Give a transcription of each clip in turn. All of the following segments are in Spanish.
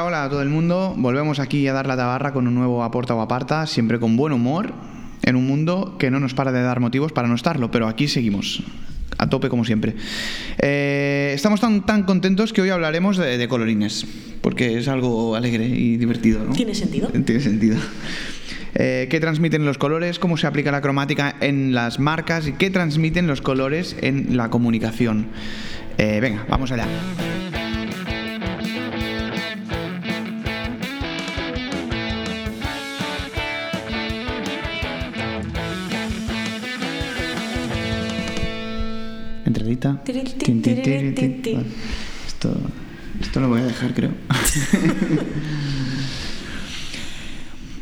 Hola, hola a todo el mundo. Volvemos aquí a dar la tabarra con un nuevo Aporta o Aparta, siempre con buen humor, en un mundo que no nos para de dar motivos para no estarlo, pero aquí seguimos. A tope como siempre. Eh, estamos tan, tan contentos que hoy hablaremos de, de colorines, porque es algo alegre y divertido, ¿no? ¿Tiene sentido? Tiene sentido. Eh, ¿Qué transmiten los colores? ¿Cómo se aplica la cromática en las marcas? ¿Y qué transmiten los colores en la comunicación? Eh, venga, vamos allá. Vale. Esto, esto lo voy a dejar, creo.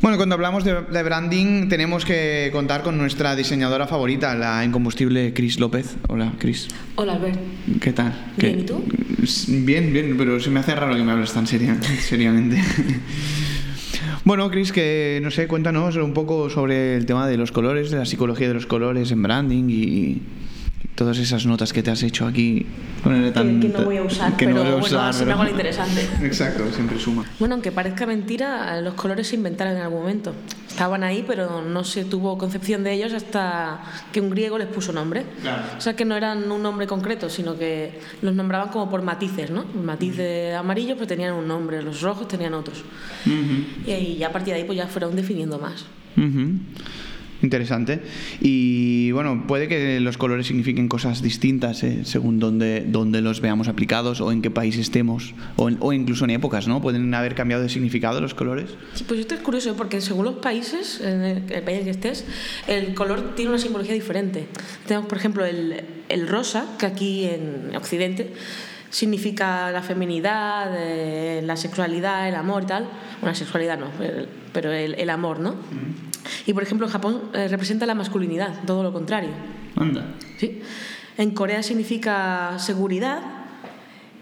Bueno, cuando hablamos de, de branding tenemos que contar con nuestra diseñadora favorita, la incombustible Cris López. Hola, Cris. Hola, Albert. ¿Qué tal? Bien, ¿Qué- ¿y tú? Bien, bien, pero se me hace raro que me hables tan seria, seriamente. Bueno, Cris, que no sé, cuéntanos un poco sobre el tema de los colores, de la psicología de los colores en branding y todas esas notas que te has hecho aquí. con el tan- que no voy a usar, que no pero voy a bueno, usar, me pero- lo interesante. Exacto, siempre suma. Bueno, aunque parezca mentira, los colores se inventaron en algún momento. Estaban ahí, pero no se tuvo concepción de ellos hasta que un griego les puso nombre. Claro. O sea, que no eran un nombre concreto, sino que los nombraban como por matices, ¿no? El matiz de amarillo pues tenían un nombre, los rojos tenían otros. Ujú. Y ahí, ya a partir de ahí pues ya fueron definiendo más. Ujú. Interesante. Y bueno, puede que los colores signifiquen cosas distintas eh, según dónde, dónde los veamos aplicados o en qué país estemos o, en- o incluso en épocas, ¿no? Pueden haber cambiado de significado los colores. Sí, pues esto es curioso, ¿eh? porque según los países, en el, el país en que estés, el color tiene una simbología diferente. Tenemos, por ejemplo, el, el rosa, que aquí en Occidente significa la feminidad, eh, la sexualidad, el amor y tal. Bueno, la sexualidad no, el- pero el, el amor, ¿no? Y, por ejemplo, en Japón eh, representa la masculinidad, todo lo contrario. Anda. ¿sí? En Corea significa seguridad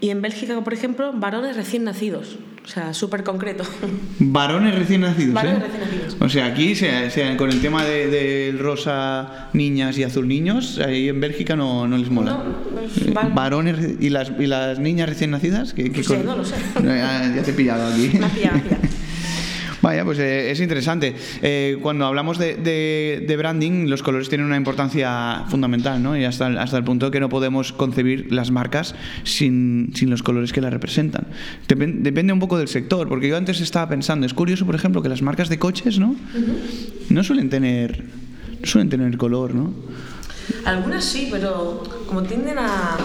y en Bélgica, por ejemplo, varones recién nacidos. O sea, súper concreto. Varones recién nacidos, Varones ¿eh? recién nacidos. O sea, aquí se- se- con el tema de- del rosa niñas y azul niños, ahí en Bélgica no, no les mola. No, pues, Eh, va- ¿Varones y las, y las niñas recién nacidas? ¿Qué, qué No sé, no lo sé. Ya, ya te he pillado aquí. Me has pillado, me has pillado. Vaya, pues eh, es interesante. Eh, cuando hablamos de, de- de branding, los colores tienen una importancia fundamental, ¿no? Y hasta, el- hasta el punto que no podemos concebir las marcas sin, sin los colores que las representan. Depen- depende un poco del sector, porque yo antes estaba pensando, es curioso, por ejemplo, que las marcas de coches, ¿no? No suelen tener, no suelen tener color, ¿no? Algunas sí, pero como tienden a,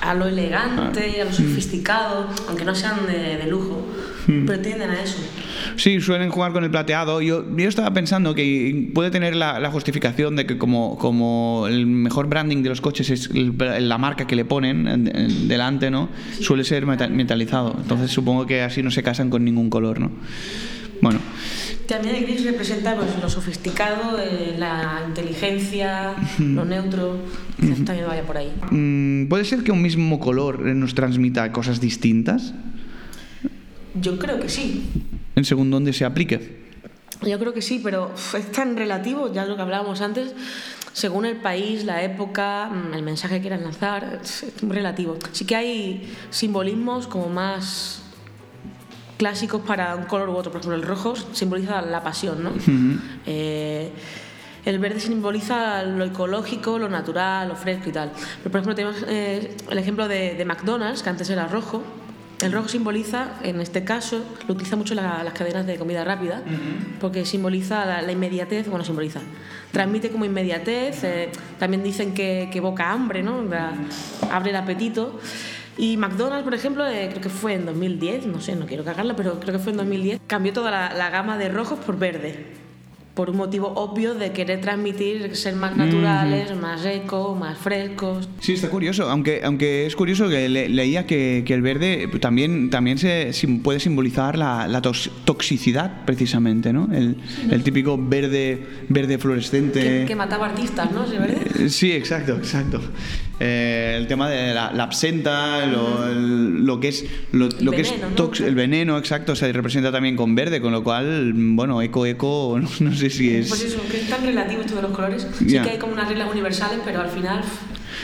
a lo elegante, a lo sofisticado, aunque no sean de, de lujo, pero tienden a eso. Sí, suelen jugar con el plateado. Yo, yo estaba pensando que puede tener la, la justificación de que como, como el mejor branding de los coches es el- la marca que le ponen en- en- delante, ¿no? Suele ser meta- metalizado. Entonces supongo que así no se casan con ningún color, ¿no? Bueno, También el gris representa pues, lo sofisticado, eh, la inteligencia, lo neutro. Quizás también vaya por ahí. mm, ¿puede ser que un mismo color nos transmita cosas distintas Yo creo que sí. En según dónde se aplique? Yo creo que sí, pero es tan relativo, ya lo que hablábamos antes, según el país, la época, mm, el mensaje que quieran lanzar, es muy relativo. Sí que hay simbolismos como más clásicos para un color u otro. Por ejemplo, el rojo simboliza la pasión, ¿no? Eh, el verde simboliza lo ecológico, lo natural, lo fresco y tal. Pero, por ejemplo, tenemos eh, el ejemplo de, de McDonald's, que antes era rojo. El rojo simboliza, en este caso, lo utiliza mucho la- las cadenas de comida rápida, porque simboliza la, la inmediatez, bueno, simboliza, transmite como inmediatez, eh, también dicen que, que evoca hambre, ¿no? La- abre el apetito. Y McDonald's, por ejemplo, eh, creo que fue en 2010, no sé, no quiero cagarla, pero creo que fue en 2010, cambió toda la gama de rojos por verde por un motivo obvio de querer transmitir ser más naturales, más eco, más frescos. Sí, está curioso, aunque, aunque es curioso que le- leía que, que el verde también, también se puede simbolizar la, la tox- toxicidad, precisamente, ¿no? El, el típico verde, verde fluorescente. Que, que mataba artistas, ¿no? ¿Sí, verdad? Eh, Sí, exacto, exacto. Eh, el tema de la, la absenta, lo, el- lo que es lo, que veneno, es el veneno, exacto, se representa también con verde, con lo cual, bueno, eco, eco, no, no sé si es. Pues eso, que es tan relativo esto de los colores. Sí que hay como unas reglas universales, pero al final...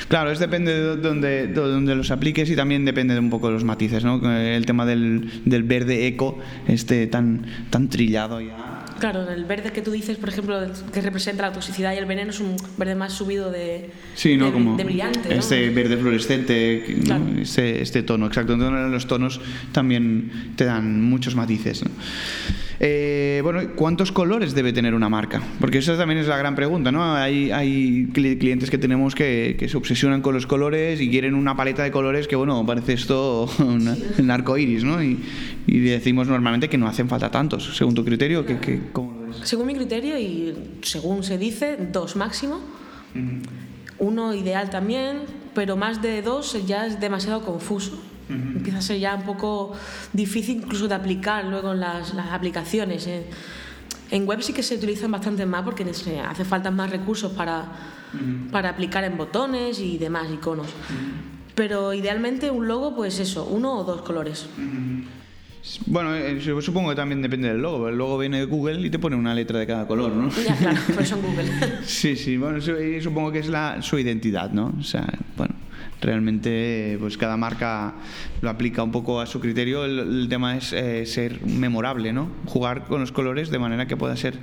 Claro, es depende de donde, de donde los apliques y también depende de un poco de los matices, ¿no? El tema del, del verde eco, este tan, tan trillado ya. Claro, el verde que tú dices, por ejemplo, que representa la toxicidad y el veneno es un verde más subido de, Sí, ¿no? de, Como de brillante. ¿no? Este verde fluorescente, este, este tono, exacto. Entonces los tonos también te dan muchos matices. ¿no? Eh, bueno, ¿cuántos colores debe tener una marca? Porque esa también es la gran pregunta, ¿no? Hay, hay cli- clientes que tenemos que, que se obsesionan con los colores y quieren una paleta de colores que, bueno, parece esto una- un arco iris, ¿no? Y, y decimos normalmente que no hacen falta tantos, según tu criterio, que, que- ¿cómo lo ves? Según mi criterio y según se dice, dos máximo. Uno ideal también, pero más de dos ya es demasiado confuso. Empieza a ser ya un poco difícil incluso de aplicar luego en las, las aplicaciones. eh. En web sí que se utilizan bastante más porque se hace falta más recursos para, para aplicar en botones y demás iconos. Pero idealmente un logo, pues eso, uno o dos colores. Bueno, eh, yo supongo que también depende del logo. El logo viene de Google y te pone una letra de cada color, ¿no? Ya, claro, por eso en Google. Sí, sí, bueno, supongo que es la, su identidad, ¿no? O sea, bueno, realmente pues cada marca lo aplica un poco a su criterio. El, el tema es eh, ser memorable, ¿no? Jugar con los colores de manera que pueda ser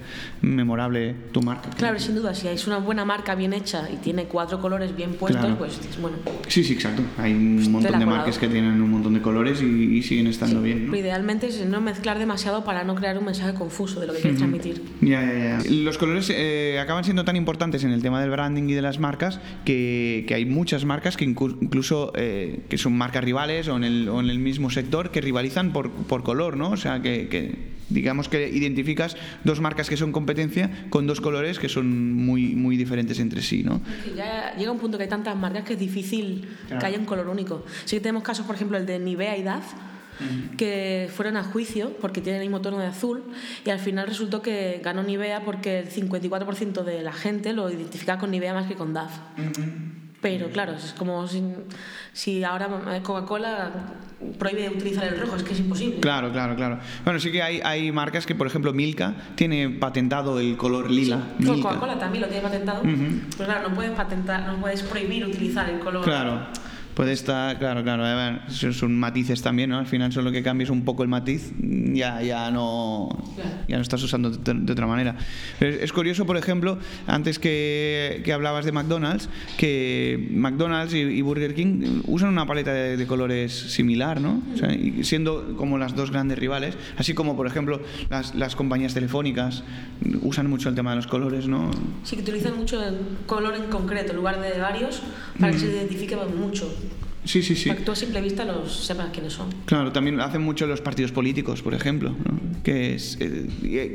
memorable tu marca. Claro, sin duda, si es una buena marca bien hecha y tiene cuatro colores bien puestos, Claro. pues es bueno. Sí, sí, exacto. Hay un montón tela de marcas que tienen un montón de colores y, y siguen estando bien, ¿no? Idealmente es no mezclar demasiado para no crear un mensaje confuso de lo que quieres transmitir. Ya, ya, ya. Los colores eh, acaban siendo tan importantes en el tema del branding y de las marcas que, que hay muchas marcas que incu- incluso eh, que son marcas rivales o en el, o en el mismo sector que rivalizan por, por color, ¿no? O sea, que, que digamos que identificas dos marcas que son competencia con dos colores que son muy, muy diferentes entre sí, ¿no? Que ya llega un punto que hay tantas marcas que es difícil Claro. que haya un color único. Sí que tenemos casos, por ejemplo, el de Nivea y DAF, que fueron a juicio porque tienen el mismo tono de azul y al final resultó que ganó Nivea porque el 54% de la gente lo identificaba con Nivea más que con DAF. Pero claro, es como si, si ahora Coca-Cola prohíbe utilizar el rojo, es que es imposible. Claro, claro, claro. Bueno, sí que hay, hay marcas que, por ejemplo, Milka tiene patentado el color lila. Sí. Coca-Cola también lo tiene patentado. Pero claro, no puedes patentar, no puedes prohibir utilizar el color. Claro. Puede estar, claro, claro, a ver, son- matices también, ¿no? Al final solo que cambies un poco el matiz, ya, ya no ya no estás usando de, de otra manera. Pero es, es curioso, por ejemplo, antes que, que hablabas de McDonald's, que McDonald's y, y Burger King usan una paleta de, de colores similar, ¿no? O sea, y siendo como las dos grandes rivales, así como, por ejemplo, las, las compañías telefónicas usan mucho el tema de los colores, ¿no? Sí que utilizan mucho el color en concreto en lugar de varios para que se identifique mucho. Sí, sí, sí. Para que tú a simple vista los sepas quiénes son. Claro, también lo hacen mucho los partidos políticos, por ejemplo, ¿no? que es, eh,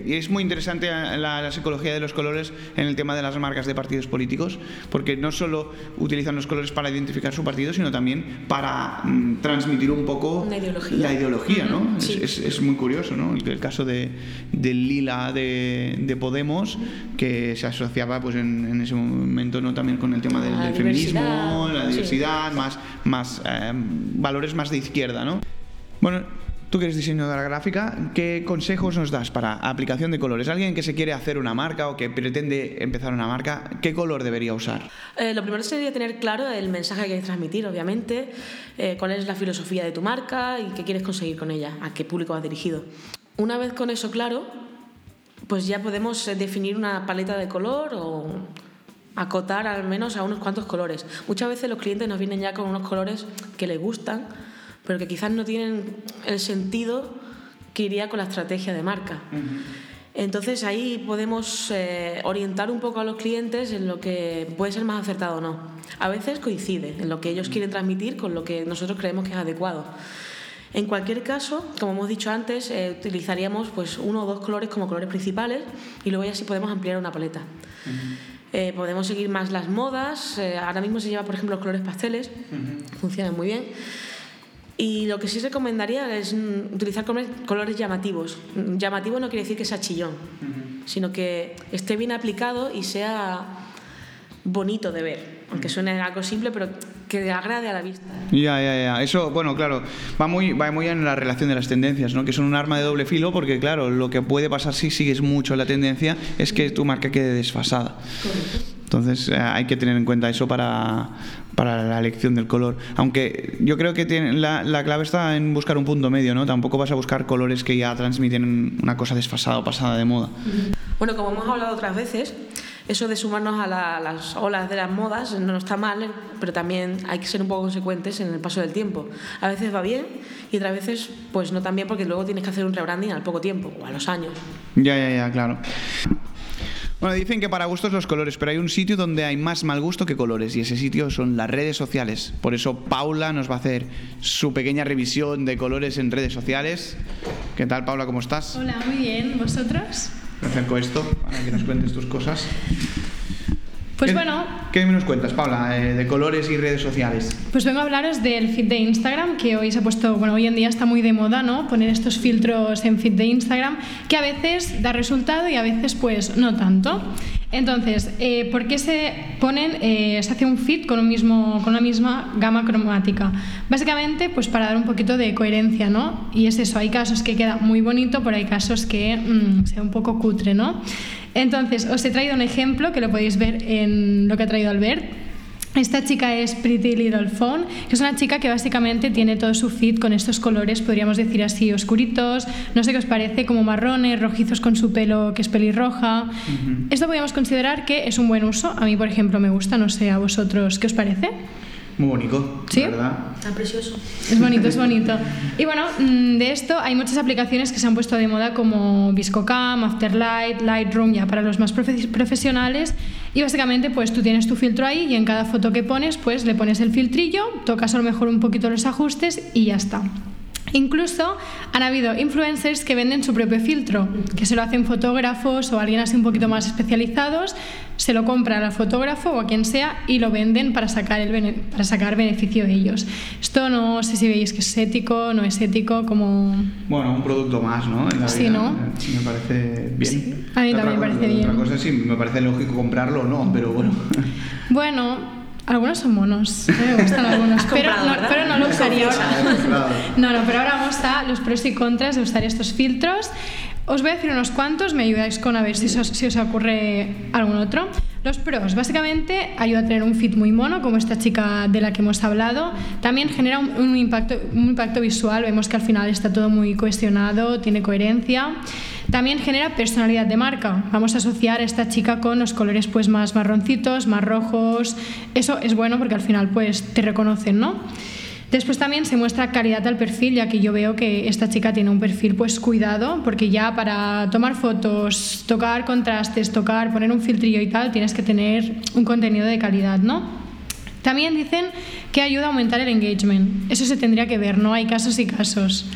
y es muy interesante la, la psicología de los colores en el tema de las marcas de partidos políticos, porque no solo utilizan los colores para identificar su partido, sino también para mm, transmitir un poco Una ideología. la ideología, ¿no? Ujú, Es- sí. es, es muy curioso, ¿no? El, el caso de, del lila de, de Podemos, que se asociaba pues en, en ese momento no también con el tema del, La del feminismo, diversidad, la sí. diversidad, más, eh, valores más de izquierda, ¿no? Bueno, tú que eres diseñadora gráfica, ¿qué consejos nos das para aplicación de colores? Alguien que se quiere hacer una marca o que pretende empezar una marca, ¿qué color debería usar? Eh, lo primero sería tener claro el mensaje que quieres transmitir, obviamente, eh, cuál es la filosofía de tu marca y qué quieres conseguir con ella, a qué público va dirigido. Una vez con eso claro, pues ya podemos definir una paleta de color o acotar al menos a unos cuantos colores. Muchas veces los clientes nos vienen ya con unos colores que les gustan, pero que quizás no tienen el sentido que iría con la estrategia de marca. Entonces ahí podemos eh, orientar un poco a los clientes en lo que puede ser más acertado o no. A veces coincide en lo que ellos quieren transmitir con lo que nosotros creemos que es adecuado. En cualquier caso, como hemos dicho antes, eh, utilizaríamos pues, uno o dos colores como colores principales y luego ya sí podemos ampliar una paleta. Eh, podemos seguir más las modas. eh, ahora mismo se lleva, por ejemplo, los colores pasteles. Funcionan muy bien. Y lo que sí recomendaría es utilizar colores, llamativos. Llamativo no quiere decir que sea chillón, sino que esté bien aplicado y sea bonito de ver. Aunque suene algo simple, pero que agrade a la vista. Ya, ya, ya. Eso, bueno, claro, va muy, va muy en la relación de las tendencias, ¿no? Que son un arma de doble filo porque, claro, lo que puede pasar si sigues mucho la tendencia es que tu marca quede desfasada. Entonces eh, hay que tener en cuenta eso para, para la elección del color. Aunque yo creo que tiene, la, la, clave está en buscar un punto medio, ¿no? Tampoco vas a buscar colores que ya transmiten una cosa desfasada o pasada de moda. Bueno, como hemos hablado otras veces, eso de sumarnos a las olas de las modas no está mal, pero también hay que ser un poco consecuentes en el paso del tiempo. A veces va bien y otras veces pues no tan bien porque luego tienes que hacer un rebranding al poco tiempo o a los años. Ya, ya, ya, claro. Bueno, dicen que para gustos los colores, pero hay un sitio donde hay más mal gusto que colores y ese sitio son las redes sociales. Por eso Paula nos va a hacer su pequeña revisión de colores en redes sociales. ¿Qué tal, Paula? ¿Cómo estás? Hola, muy bien. ¿Vosotros? Me acerco esto para que nos cuentes tus cosas. Pues ¿Qué, bueno. ¿Qué nos cuentas, Paula, eh, de colores y redes sociales? Pues vengo a hablaros del feed de Instagram, que hoy se ha puesto, bueno, hoy en día está muy de moda, ¿no? Poner estos filtros en feed de Instagram, que a veces da resultado y a veces, pues, no tanto. Entonces, eh, ¿por qué se ponen, eh, se hace un feed con, un mismo, con misma gama cromática? Básicamente, pues para dar un poquito de coherencia, ¿no? Y es eso, hay casos que queda muy bonito, pero hay casos que mm, sea un poco cutre, ¿no? Entonces, os he traído un ejemplo que lo podéis ver en lo que ha traído Albert. Esta chica es Pretty Little Phone, que es una chica que básicamente tiene todo su feed con estos colores, podríamos decir así, oscuritos, no sé qué os parece, como marrones, rojizos con su pelo que es pelirroja. Uh -huh. Esto podríamos considerar que es un buen uso. A mí, por ejemplo, me gusta, no sé a vosotros, ¿qué os parece? Muy bonito, ¿Sí? ¿verdad? Está precioso. Es bonito, es bonito. Y bueno, mm, de esto hay muchas aplicaciones que se han puesto de moda como ViscoCam, Afterlight, Lightroom, ya para los más profe profesionales. Y básicamente pues tú tienes tu filtro ahí y en cada foto que pones pues le pones el filtrillo, tocas a lo mejor un poquito los ajustes y ya está. Incluso han habido influencers que venden su propio filtro, que se lo hacen fotógrafos o alguien así un poquito más especializados, se lo compran al fotógrafo o a quien sea y lo venden para sacar, el para sacar beneficio de ellos. Esto no sé si veis que es ético, no es ético, como... Bueno, un producto más, ¿no? En la sí, vida. ¿no? Me parece bien. Sí, a mí también me parece bien. Otra cosa sí, me parece lógico comprarlo o no, pero bueno. Bueno, algunos son monos, me gustan algunos, pero no, pero no lo usaría ahora. No, no, pero ahora vamos a los pros y contras de usar estos filtros. Os voy a decir unos cuantos, me ayudáis con a ver si os, si os ocurre algún otro. Los pros, básicamente, ayuda a tener un fit muy mono, como esta chica de la que hemos hablado. También genera un, un, impacto, un impacto visual, vemos que al final está todo muy cohesionado, tiene coherencia. También genera personalidad de marca. Vamos a asociar a esta chica con los colores pues más marroncitos, más rojos. Eso es bueno porque al final pues te reconocen, ¿no? Después también se muestra calidad al perfil, ya que yo veo que esta chica tiene un perfil pues cuidado, porque ya para tomar fotos, tocar contrastes, tocar, poner un filtrillo y tal, tienes que tener un contenido de calidad, ¿no? También dicen que ayuda a aumentar el engagement. Eso se tendría que ver, ¿no? Hay casos y casos.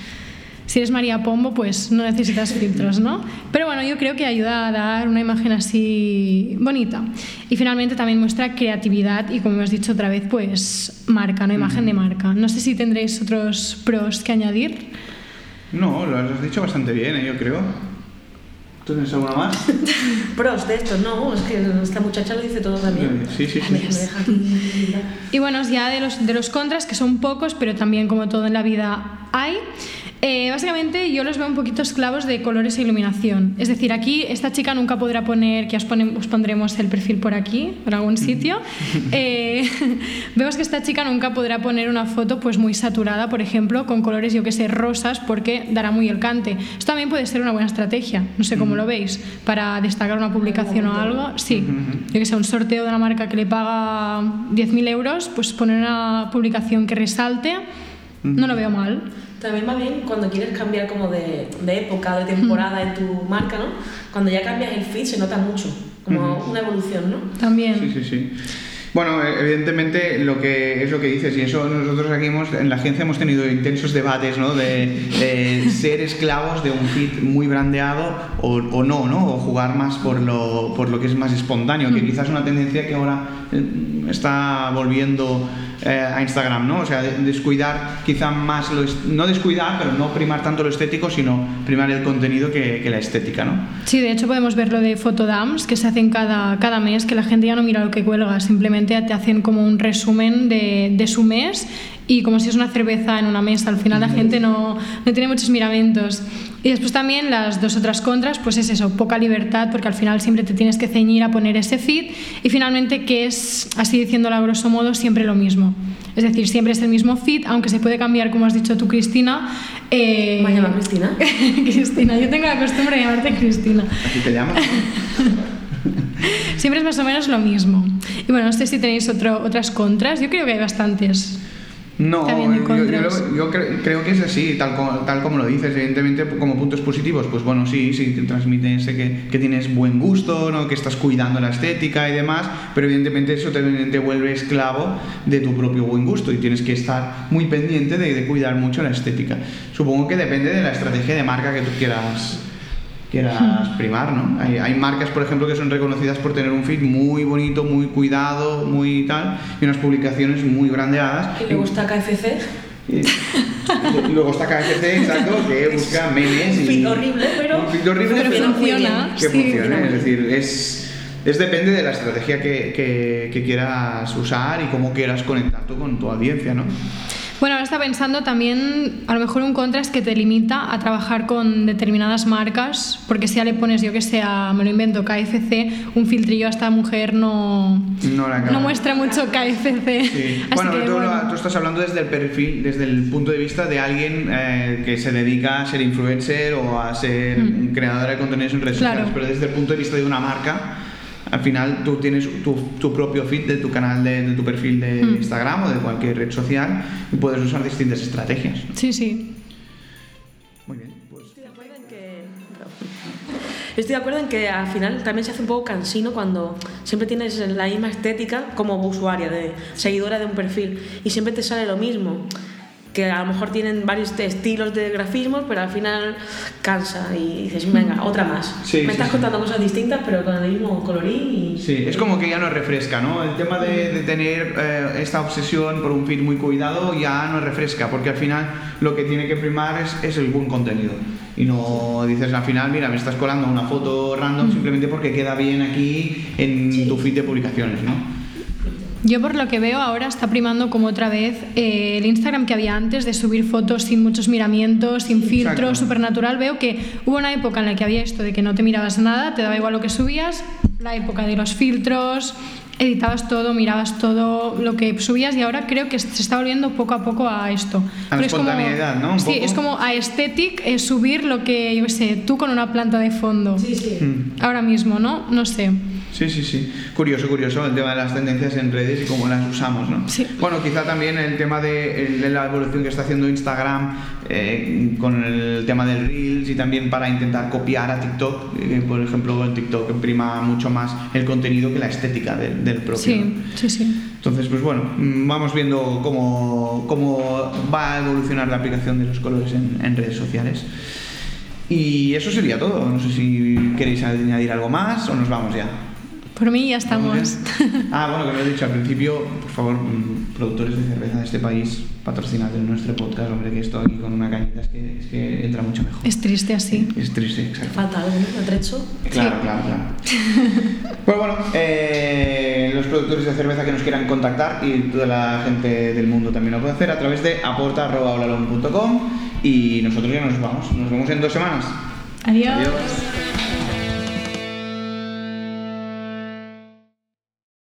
Si eres María Pombo, pues no necesitas filtros, ¿no? Pero bueno, yo creo que ayuda a dar una imagen así bonita. Y finalmente también muestra creatividad y, como hemos dicho otra vez, pues marca, ¿no? Imagen de marca. No sé si tendréis otros pros que añadir. No, lo has dicho bastante bien, ¿eh? yo creo. ¿Tú tienes alguna más? Pros de esto, no, es que esta muchacha lo dice todo también. Sí, sí, sí. Aquí. Y bueno, ya de los, de los contras, que son pocos, pero también como todo en la vida hay. Eh, básicamente yo los veo un poquito esclavos de colores e iluminación. Es decir, aquí esta chica nunca podrá poner, que os, pondremos el perfil por aquí, por algún sitio. Eh, vemos que esta chica nunca podrá poner una foto pues muy saturada, por ejemplo, con colores, yo que sé, rosas, porque dará muy el cante. Esto también puede ser una buena estrategia, no sé cómo lo veis, para destacar una publicación o algo. Sí, yo que sé, un sorteo de una marca que le paga 10.000 euros, pues poner una publicación que resalte, no lo veo mal. También va bien cuando quieres cambiar como de, de época, de temporada en tu marca, ¿no? Cuando ya cambias el feed se nota mucho, como uh -huh. una evolución, ¿no? También. Sí, sí, sí. Bueno, evidentemente lo que es lo que dices y eso nosotros aquí hemos, en la agencia hemos tenido intensos debates, ¿no? De, de ser esclavos de un feed muy brandeado o, o, no, ¿no? O jugar más por lo, por lo que es más espontáneo, que quizás es una tendencia que ahora está volviendo eh, a Instagram, ¿no? O sea, descuidar quizá más, lo no descuidar, pero no primar tanto lo estético, sino primar el contenido que, que la estética, ¿no? Sí, de hecho podemos ver lo de fotodams que se hacen cada, cada mes, que la gente ya no mira lo que cuelga, simplemente te hacen como un resumen de, de su mes y como si es una cerveza en una mesa, al final la gente no, no tiene muchos miramientos. Y después también las dos otras contras, pues es eso, poca libertad, porque al final siempre te tienes que ceñir a poner ese feed. Y finalmente que es, así diciéndolo a grosso modo, siempre lo mismo. Es decir, siempre es el mismo feed, aunque se puede cambiar, como has dicho tú, Cristina. Eh... ¿Me llama Cristina? Cristina, yo tengo la costumbre de llamarte Cristina. Así te llamas. siempre es más o menos lo mismo. Y bueno, no sé si tenéis otro, otras contras. Yo creo que hay bastantes. No, yo, creo que es así, tal como, tal como lo dices. Evidentemente, como puntos positivos, pues bueno, sí, sí, te transmite ese que, que, tienes buen gusto, ¿no? que estás cuidando la estética y demás, pero evidentemente eso te, te, vuelve esclavo de tu propio buen gusto y tienes que estar muy pendiente de, de cuidar mucho la estética. Supongo que depende de la estrategia de marca que tú quieras quieras primar, ¿no? Hay, hay, marcas, por ejemplo, que son reconocidas por tener un feed muy bonito, muy cuidado, muy tal, y unas publicaciones muy grandeadas. Y luego está KFC. Y, luego está KFC, exacto, que busca memes. Un feed horrible, pero, un feed horrible, pero, pero funciona. Que sí, funcione, es decir, es, es depende de la estrategia que, que, que quieras usar y cómo quieras conectar tú con tu audiencia, ¿no? Bueno, ahora está pensando también, a lo mejor un contra es que te limita a trabajar con determinadas marcas, porque si ya le pones, yo que sé, me lo invento, KFC, un filtrillo a esta mujer no, no, muestra mucho KFC. bueno, tú, estás hablando desde el perfil, desde el punto de vista de alguien eh, que se dedica a ser influencer o a ser mm. creadora de contenidos en redes sociales, pero desde el punto de vista de una marca al final tú tienes tu, tu propio feed de tu canal, de, de tu perfil de mm. Instagram o de cualquier red social y puedes usar distintas estrategias. Sí, sí. Muy bien. Pues... Estoy de acuerdo en que... Estoy de acuerdo en que al final también se hace un poco cansino cuando siempre tienes la misma estética como usuaria, de seguidora de un perfil y siempre te sale lo mismo que a lo mejor tienen varios estilos de grafismos, pero al final cansa y dices, venga, otra más. Me estás contando cosas distintas, pero con el mismo colorín. Y... Sí, es como que ya no refresca, ¿no? El tema de, de tener eh, esta obsesión por un feed muy cuidado ya no refresca, porque al final lo que tiene que primar es, es el buen contenido. Y no dices al final, mira, me estás colando una foto random simplemente porque queda bien aquí en tu feed de publicaciones, ¿no? Yo por lo que veo ahora está primando como otra vez eh, el Instagram que había antes de subir fotos sin muchos miramientos, sin filtro, supernatural. Veo que hubo una época en la que había esto de que no te mirabas nada, te daba igual lo que subías, la época de los filtros, editabas todo, mirabas todo lo que subías y ahora creo que se está volviendo poco a poco a esto. A la espontaneidad, como, ¿no? ¿Un sí, poco? es como a aesthetic es subir lo que, yo sé, tú con una planta de fondo. Sí, sí. Mm. Ahora mismo, ¿no? No sé. Sí, sí, sí. Curioso, curioso el tema de las tendencias en redes y cómo las usamos, ¿no? Sí. Bueno, quizá también el tema de, de la evolución que está haciendo Instagram eh, con el tema del Reels y también para intentar copiar a TikTok. Eh, por ejemplo, el TikTok imprima mucho más el contenido que la estética de, del propio. Sí, sí, sí. Entonces, pues bueno, mm, vamos viendo cómo, cómo va a evolucionar la aplicación de los colores en, en redes sociales. Y eso sería todo. No sé si queréis añadir algo más o nos vamos ya. Por mí ya estamos. Ah, bueno, que lo he dicho al principio, por favor, mm, productores de cerveza de este país, patrocinad en nuestro podcast, hombre, que esto aquí con una cañita es que, es que entra mucho mejor. Es triste así. Es triste, exacto. Falta algo, ¿no? Atrecho. Claro, claro, claro. pues bueno, eh, los productores de cerveza que nos quieran contactar y toda la gente del mundo también lo puede hacer a través de aporta.olalon.com y nosotros ya nos vamos. Nos vemos en dos semanas. Adiós. Adiós.